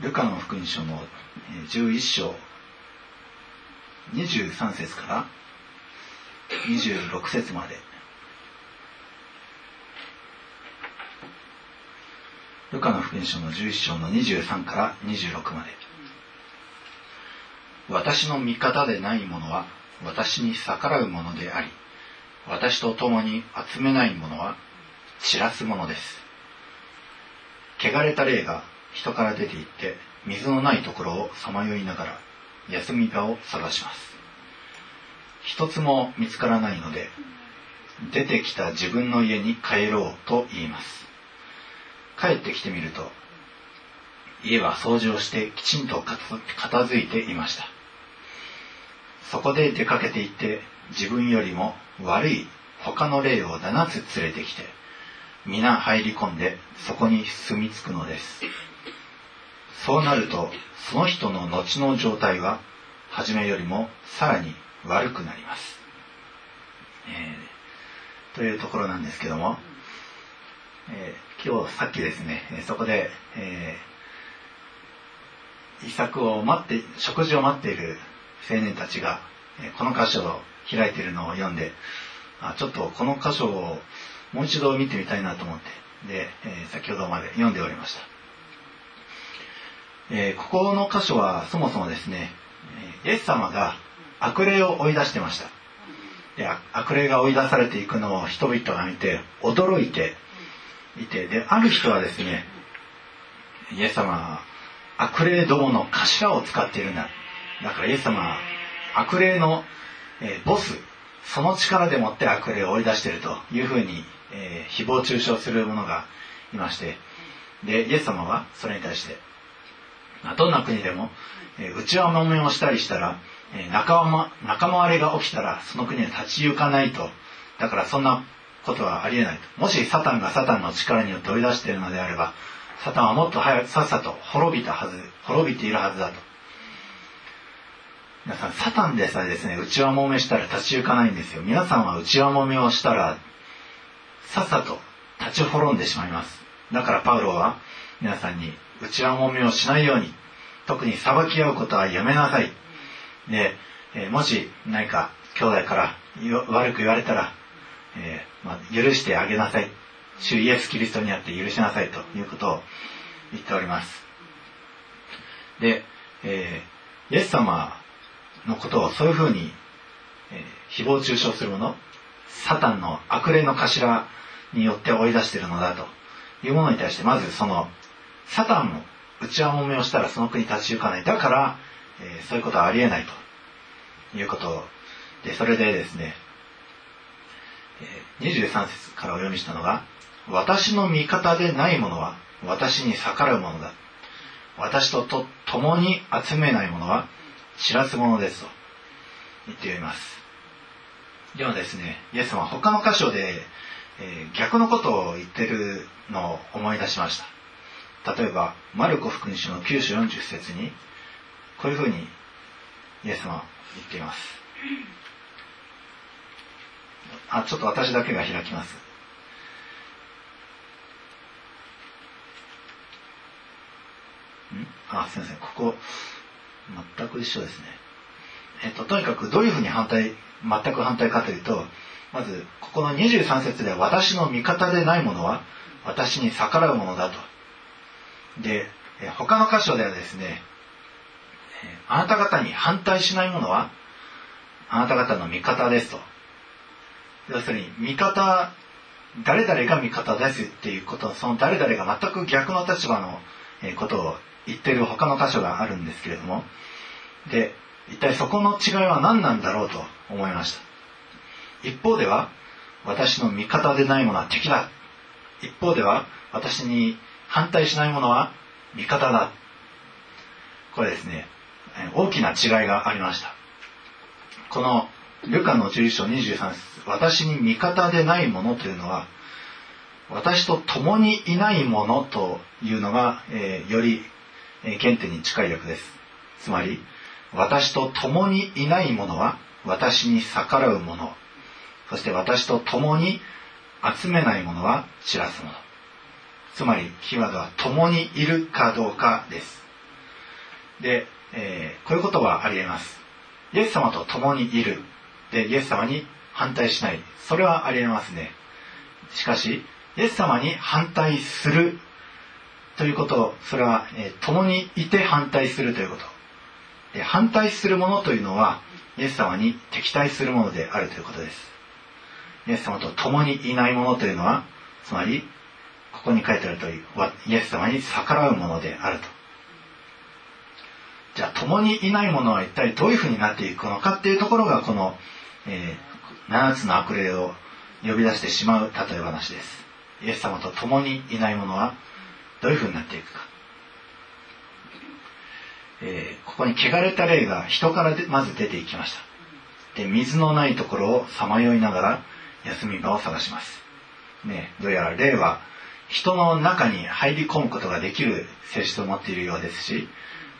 ルカの福音書の11章。23節から26節まで。ルカの福音書の11章の23から26まで。私の味方でないものは私に逆らうものであり私と共に集めないものは散らすものです。汚れた霊が人から出て行って水のないところをさまよいながら休み場を探します。一つも見つからないので出てきた自分の家に帰ろうと言います。帰ってきてみると家は掃除をしてきちんと片付いていました。そこで出かけていって自分よりも悪い他の霊を7つ連れてきて皆入り込んでそこに住み着くのです。そうなるとその人の後の状態は初めよりもさらに悪くなります、えー、というところなんですけども、えー、今日さっきですねそこで、えー、遺作を待って食事を待っている青年たちがこの箇所を開いているのを読んであちょっとこの箇所をもう一度見てみたいなと思ってで、えー、先ほどまで読んでおりました、えー、ここの箇所はそもそもですねイエス様が悪霊を追い出してました。で悪霊が追い出されていくのを人々が見て驚いていてである人はですねイエス様は悪霊どもの頭を使っているんだ。だからイエス様は悪霊の、えー、ボスその力でもって悪霊を追い出しているというふうに、えー、誹謗中傷する者がいましてでイエス様はそれに対して、どんな国でも、え、内輪もめをしたりしたら、え、仲間仲間割れが起きたらその国は立ち行かないとだからそんなことはありえないともしサタンがサタンの力によって追い出しているのであればサタンはもっと早くさっさと滅びたはず滅びているはずだと皆さん、サタンでさえですね、内輪もめしたら立ち行かないんですよ。皆さんは内輪もめをしたら、さっさと立ち滅んでしまいます。だからパウロは皆さんに内輪もめをしないように、特に裁き合うことはやめなさい。で、えー、もし何か兄弟から悪く言われたら、えー、まあ、許してあげなさい。主イエス・キリストにあって許しなさいということを言っております。で、えー、イエス様のことをそういうふうに、えー、誹謗中傷するものサタンの悪霊の頭によって追い出しているのだというものに対してまずそのサタンも内輪もめをしたらその国立ち行かない。だから、えー、そういうことはありえないということでそれでですね、えー、23節からお読みしたのが私の味方でないものは私に逆らうものだ。私とと共に集めないものは知らすものですと言っています。ではですねイエス様は他の箇所で、えー、逆のことを言ってるのを思い出しました。例えばマルコ福音書の9章40節にこういうふうにイエス様は言っていますあちょっと私だけが開きますん？あすいませんここ全く一緒ですね。えっと、とにかくどういうふうに反対、全く反対かというと、まず、ここの23節で私の味方でないものは私に逆らうものだと。で、他の箇所ではですね、あなた方に反対しないものはあなた方の味方ですと。要するに、味方、誰々が味方ですっていうこと、その誰々が全く逆の立場のことを言ってる他の箇所があるんですけれども、で、一体そこの違いは何なんだろうと思いました。一方では、私の味方でないものは敵だ。一方では、私に反対しないものは味方だ。これですね、大きな違いがありました。このルカの11章23節私に味方でないものというのは、私と共にいないものというのが、えー、よりえ原点に近い訳です。つまり、私と共にいないものは私に逆らうもの。そして私と共に集めないものは散らすもの。つまり、キーワードは共にいるかどうかです。で、えー、こういうことはありえます。イエス様と共にいる。でイエス様に反対しない。それはありえますね。しかしイエス様に反対する。ということそれは、えー、共にいて反対するということ。で反対するものというのはイエス様に敵対するものであるということです。イエス様と共にいないものというのはつまりここに書いてある通りイエス様に逆らうものであると。じゃあ共にいないものは一体どういうふうになっていくのかっていうところがこの、えー、7つの悪霊を呼び出してしまう例え話です。イエス様と共にいないものはどういうふうになっていくか、えー、ここに汚れた霊が人からまず出ていきました。で水のないところをさまよいながら休み場を探します。ねどうやら霊は人の中に入り込むことができる性質を持っているようですし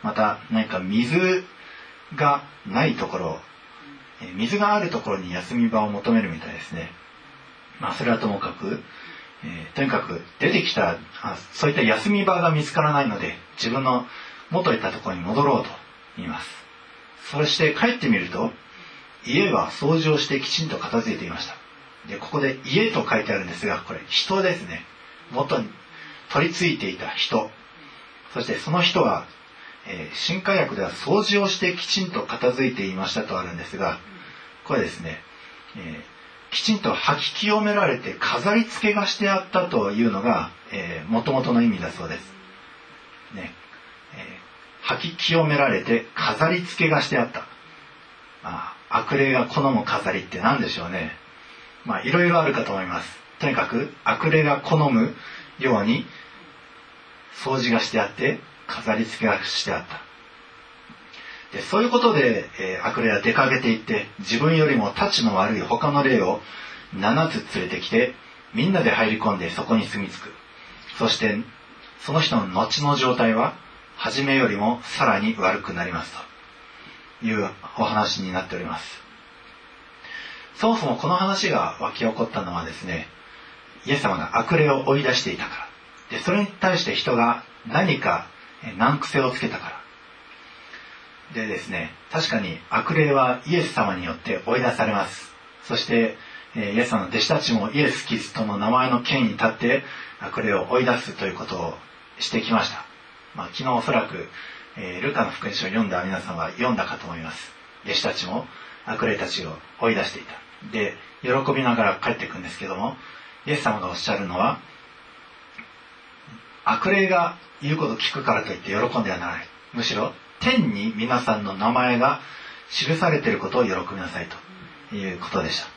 また何か水がないところ水があるところに休み場を求めるみたいですね。まあそれはともかく、えー、とにかく出てきたあそういった休み場が見つからないので自分の元いたところに戻ろうと言います。そして帰ってみると家は掃除をしてきちんと片付いていました。でここで家と書いてあるんですがこれ人ですね。元に取り付いていた人そしてその人はえー、新化薬では掃除をしてきちんと片付いていましたとあるんですがこれですね、えー、きちんと履き清められて飾り付けがしてあったというのがもともとの意味だそうです。ねえー、履き清められて飾り付けがしてあった。まあ、悪霊が好む飾りって何でしょうね。まあいろいろあるかと思います。とにかく悪霊が好むように掃除がしてあって飾り付けがしてあった。でそういうことで、えー、悪霊は出かけていって自分よりもタチの悪い他の霊を7つ連れてきてみんなで入り込んでそこに住み着く。そしてその人の後の状態は初めよりもさらに悪くなりますと。いうお話になっております。そもそもこの話が湧き起こったのはですねイエス様が悪霊を追い出していたから。でそれに対して人が何か難癖をつけたから。でですね確かに悪霊はイエス様によって追い出されます。そしてイエス様の弟子たちもイエス・キリストの名前の権威に立って悪霊を追い出すということをしてきました、まあ、昨日おそらく、え、ルカの福音書を読んだ皆さんは読んだかと思います。弟子たちも悪霊たちを追い出していた。で喜びながら帰っていくんですけどもイエス様がおっしゃるのは悪霊が言うこと聞くからといって喜んではならない。むしろ天に皆さんの名前が記されていることを喜びなさいということでした。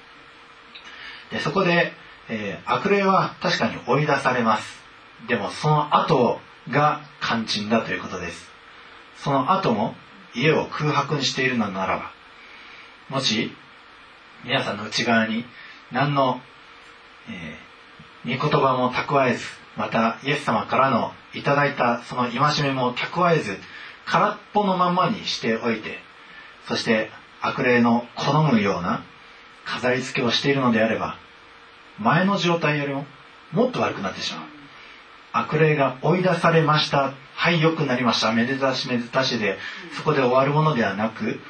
でそこで、えー、悪霊は確かに追い出されます。でもその後が肝心だということです。その後も家を空白にしているのならばもし皆さんの内側に何の、えー、御言葉も蓄えずまたイエス様からのいただいたその戒めも蓄えず空っぽのままにしておいてそして悪霊の好むような飾り付けをしているのであれば前の状態よりももっと悪くなってしまう。悪霊が追い出されました。はい良くなりました。めでたしめでたしでそこで終わるものではなく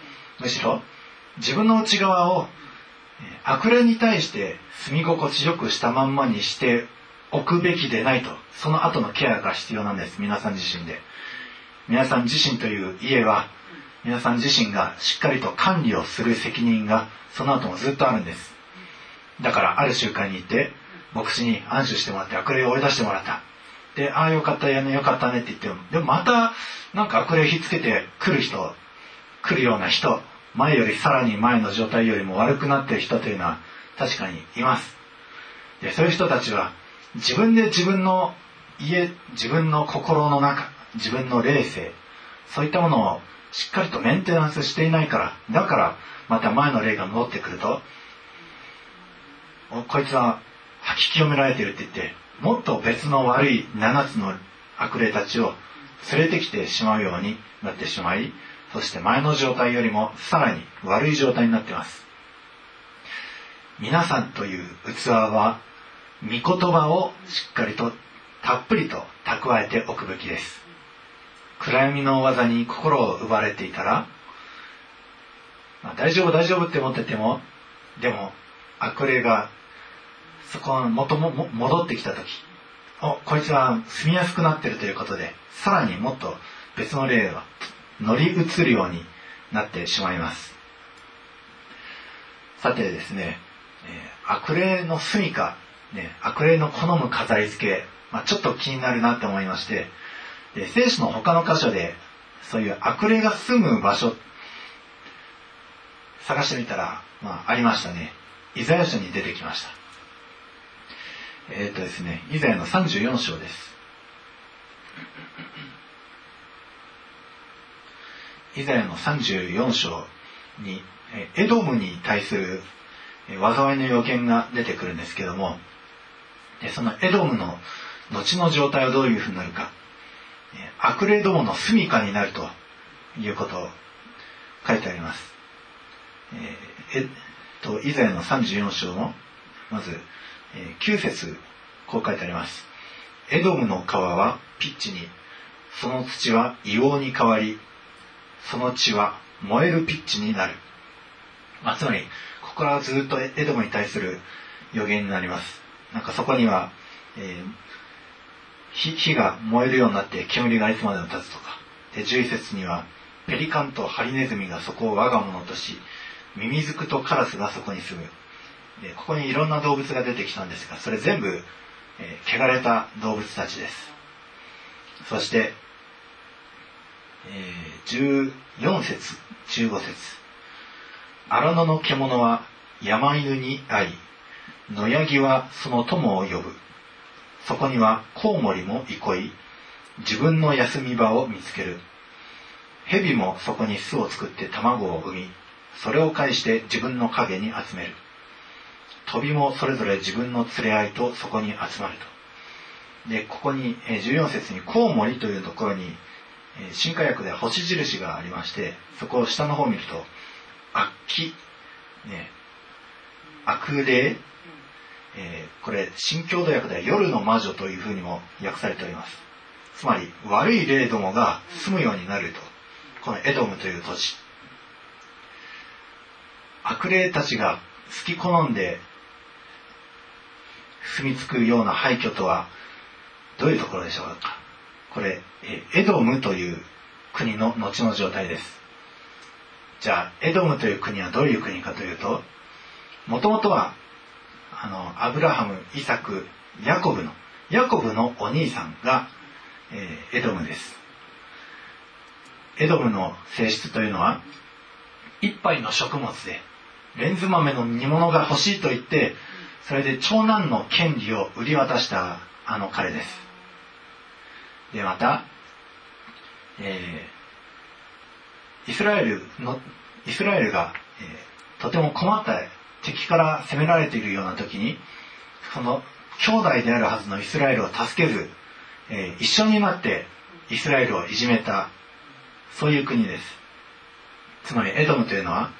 むしろ自分の内側を悪霊に対して住み心地よくしたまんまにして置くべきでないとその後のケアが必要なんです皆さん自身で。皆さん自身という家は皆さん自身がしっかりと管理をする責任がその後もずっとあるんです。だからある習慣に行って牧師に安守してもらって悪霊を追い出してもらった。でああよかったやねよかったねって言ってもでもまたなんか悪霊引っつけて来る人来るような人前よりさらに前の状態よりも悪くなってる人というのは確かにいます。でそういう人たちは自分で自分の家自分の心の中自分の霊性そういったものをしっかりとメンテナンスしていないからだからまた前の霊が戻ってくるとこいつは吐き清められてるって言ってもっと別の悪い7つの悪霊たちを連れてきてしまうようになってしまいそして前の状態よりもさらに悪い状態になっています。皆さんという器は御言葉をしっかりとたっぷりと蓄えておくべきです。暗闇の技に心を奪われていたら、まあ、大丈夫大丈夫って思ってても、でも悪霊がそこの元も戻ってきた時、お、こいつは住みやすくなってるということで、さらにもっと別の霊が乗り移るようになってしまいます。さてですね、えー、悪霊の住みか、ね、悪霊の好む飾り付け、まあ、ちょっと気になるなって思いまして、で聖書の他の箇所で、そういう悪霊が住む場所、探してみたら、まあ、ありましたね。イザヤ書に出てきました。えっ、ー、とですね、イザヤの34章です。イザヤの34章に、エドムに対する災いの予言が出てくるんですけども、そのエドムの後の状態はどういうふうになるか、悪霊どもの住処になるということを書いてあります。え、っと、イザヤの34章の、まず、え、9節こう書いてあります。エドムの川はピッチに、その土は硫黄に変わり、その血は燃えるピッチになる。まあ、つまり、ここからずっとエドムに対する予言になります。なんかそこには、えー、火が燃えるようになって煙がいつまでも立つとか。で、11節には、ペリカンとハリネズミがそこを我が物とし、ミミズクとカラスがそこに住む。で、ここにいろんな動物が出てきたんですが、それ全部、えー、汚れた動物たちです。そして、14節、15節荒野の獣は山犬に会い、野ヤギはその友を呼ぶ。そこにはコウモリも憩い、自分の休み場を見つける。蛇もそこに巣を作って卵を産み、それを介して自分の影に集める。飛びもそれぞれ自分の連れ合いとそこに集まると。で、ここに14節にコウモリというところに新化薬では星印がありまして、そこを下の方を見ると、悪鬼、ね、悪霊、えー、これ、新郷土訳では夜の魔女というふうにも訳されております。つまり、悪い霊どもが住むようになると。このエドムという土地。悪霊たちが好き好んで住み着くような廃墟とは、どういうところでしょうか。これ、エドムという国の後の状態です。じゃあ、エドムという国はどういう国かというと、もともとは、あの、アブラハム、イサク、ヤコブの、ヤコブのお兄さんが、えー、エドムです。エドムの性質というのは、一杯の食物で、レンズ豆の煮物が欲しいと言って、それで長男の権利を売り渡したあの彼です。で、また、えー、イスラエルの、イスラエルが、えー、とても困った敵から攻められているような時に、その兄弟であるはずのイスラエルを助けず、えー、一緒になってイスラエルをいじめた、そういう国です。つまりエドムというのは、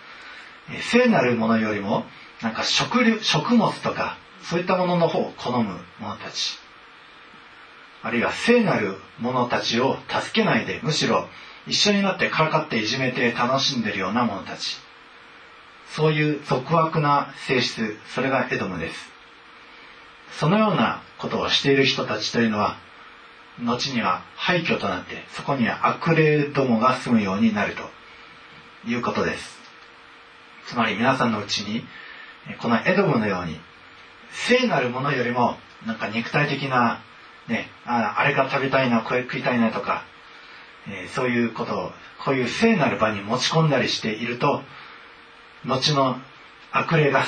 えー、聖なるものよりも、なんか食、食物とか、そういったものの方を好む者たち。あるいは聖なる者たちを助けないで、むしろ一緒になってからかっていじめて楽しんでるような者たち。そういう俗悪な性質、それがエドムです。そのようなことをしている人たちというのは、後には廃墟となって、そこには悪霊どもが住むようになるということです。つまり皆さんのうちに、このエドムのように、聖なるものよりも、なんか肉体的なね、ああれが食べたいな、これ食いたいなとか、えー、そういうことを、こういう聖なる場に持ち込んだりしていると、後の悪霊が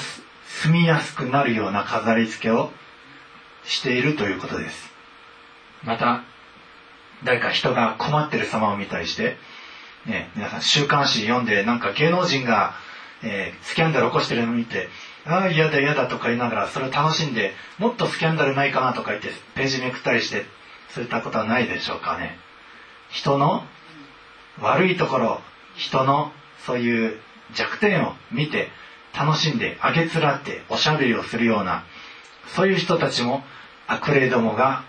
住みやすくなるような飾り付けをしているということです。また、誰か人が困ってる様を見たりして、ね、皆さん週刊誌読んで、なんか芸能人が、えー、スキャンダル起こしてるのを見て、ああ、嫌だ嫌だとか言いながら、それを楽しんで、もっとスキャンダルないかなとか言って、ページめくったりして、そういったことはないでしょうかね。人の悪いところ、人のそういう弱点を見て、楽しんで、あげつらって、おしゃべりをするような、そういう人たちも、悪霊どもが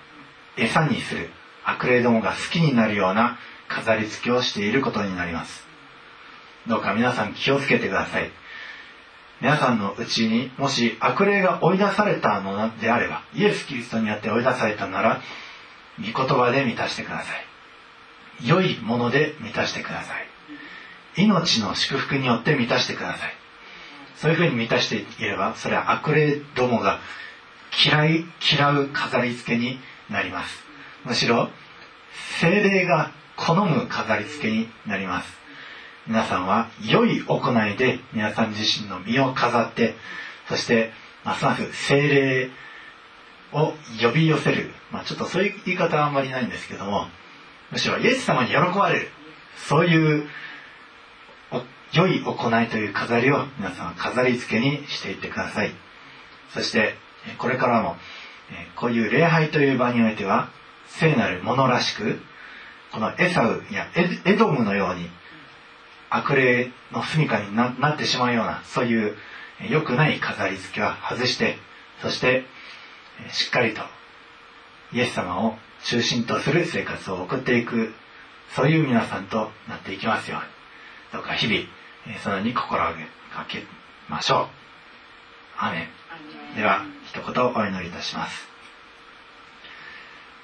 餌にする、悪霊どもが好きになるような飾り付けをしていることになりますどうか皆さん気をつけてください皆さんのうちにもし悪霊が追い出されたのであればイエス・キリストによって追い出されたなら御言葉で満たしてください。良いもので満たしてください。命の祝福によって満たしてください。そういうふうに満たしていればそれは悪霊どもが嫌い嫌う飾り付けになります。むしろ精霊が好む飾り付けになります。皆さんは良い行いで皆さん自身の身を飾ってそしてますます精霊を呼び寄せる、まあ、ちょっとそういう言い方はあんまりないんですけどもむしろイエス様に喜ばれるそういう良い行いという飾りを皆さん飾り付けにしていってください。そしてこれからもこういう礼拝という場においては聖なるものらしくこのエサウやエドムのように悪霊の住処になってしまうようなそういう良くない飾り付けは外してそしてしっかりとイエス様を中心とする生活を送っていくそういう皆さんとなっていきますように。どうか日々そのように心をかけましょう。アメン。では一言お祈りいたします。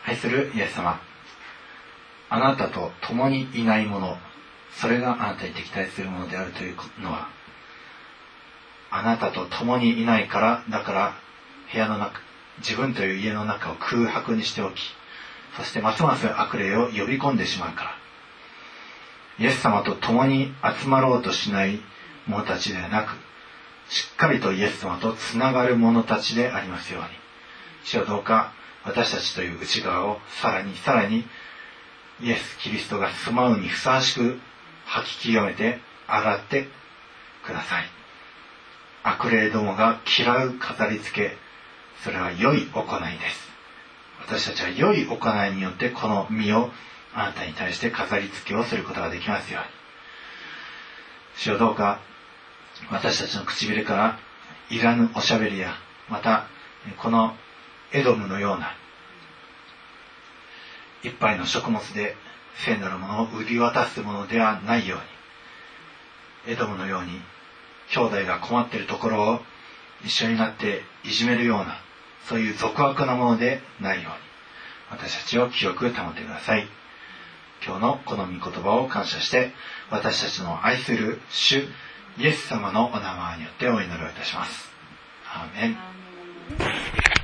愛するイエス様あなたと共にいないものそれがあなたに敵対するものであるというのはあなたと共にいないからだから部屋の中自分という家の中を空白にしておきそしてますます悪霊を呼び込んでしまうからイエス様と共に集まろうとしない者たちではなくしっかりとイエス様とつながる者たちでありますように。主はどうか私たちという内側をさらにさらにイエス・キリストが住まうにふさわしく吐き清めて洗ってください。悪霊どもが嫌う飾り付けそれは良い行いです。私たちは良い行いによってこの身をあなたに対して飾り付けをすることができますように。主よどうか私たちの唇からいらぬおしゃべりやまたこのエドムのような一杯の食物で聖なるものを売り渡すものではないようにエドムのように兄弟が困っているところを一緒になっていじめるようなそういう俗悪なものでないように私たちを清く保ってください今日のこの御言葉を感謝して私たちの愛する主イエス様のお名前によってお祈りをいたします。アーメン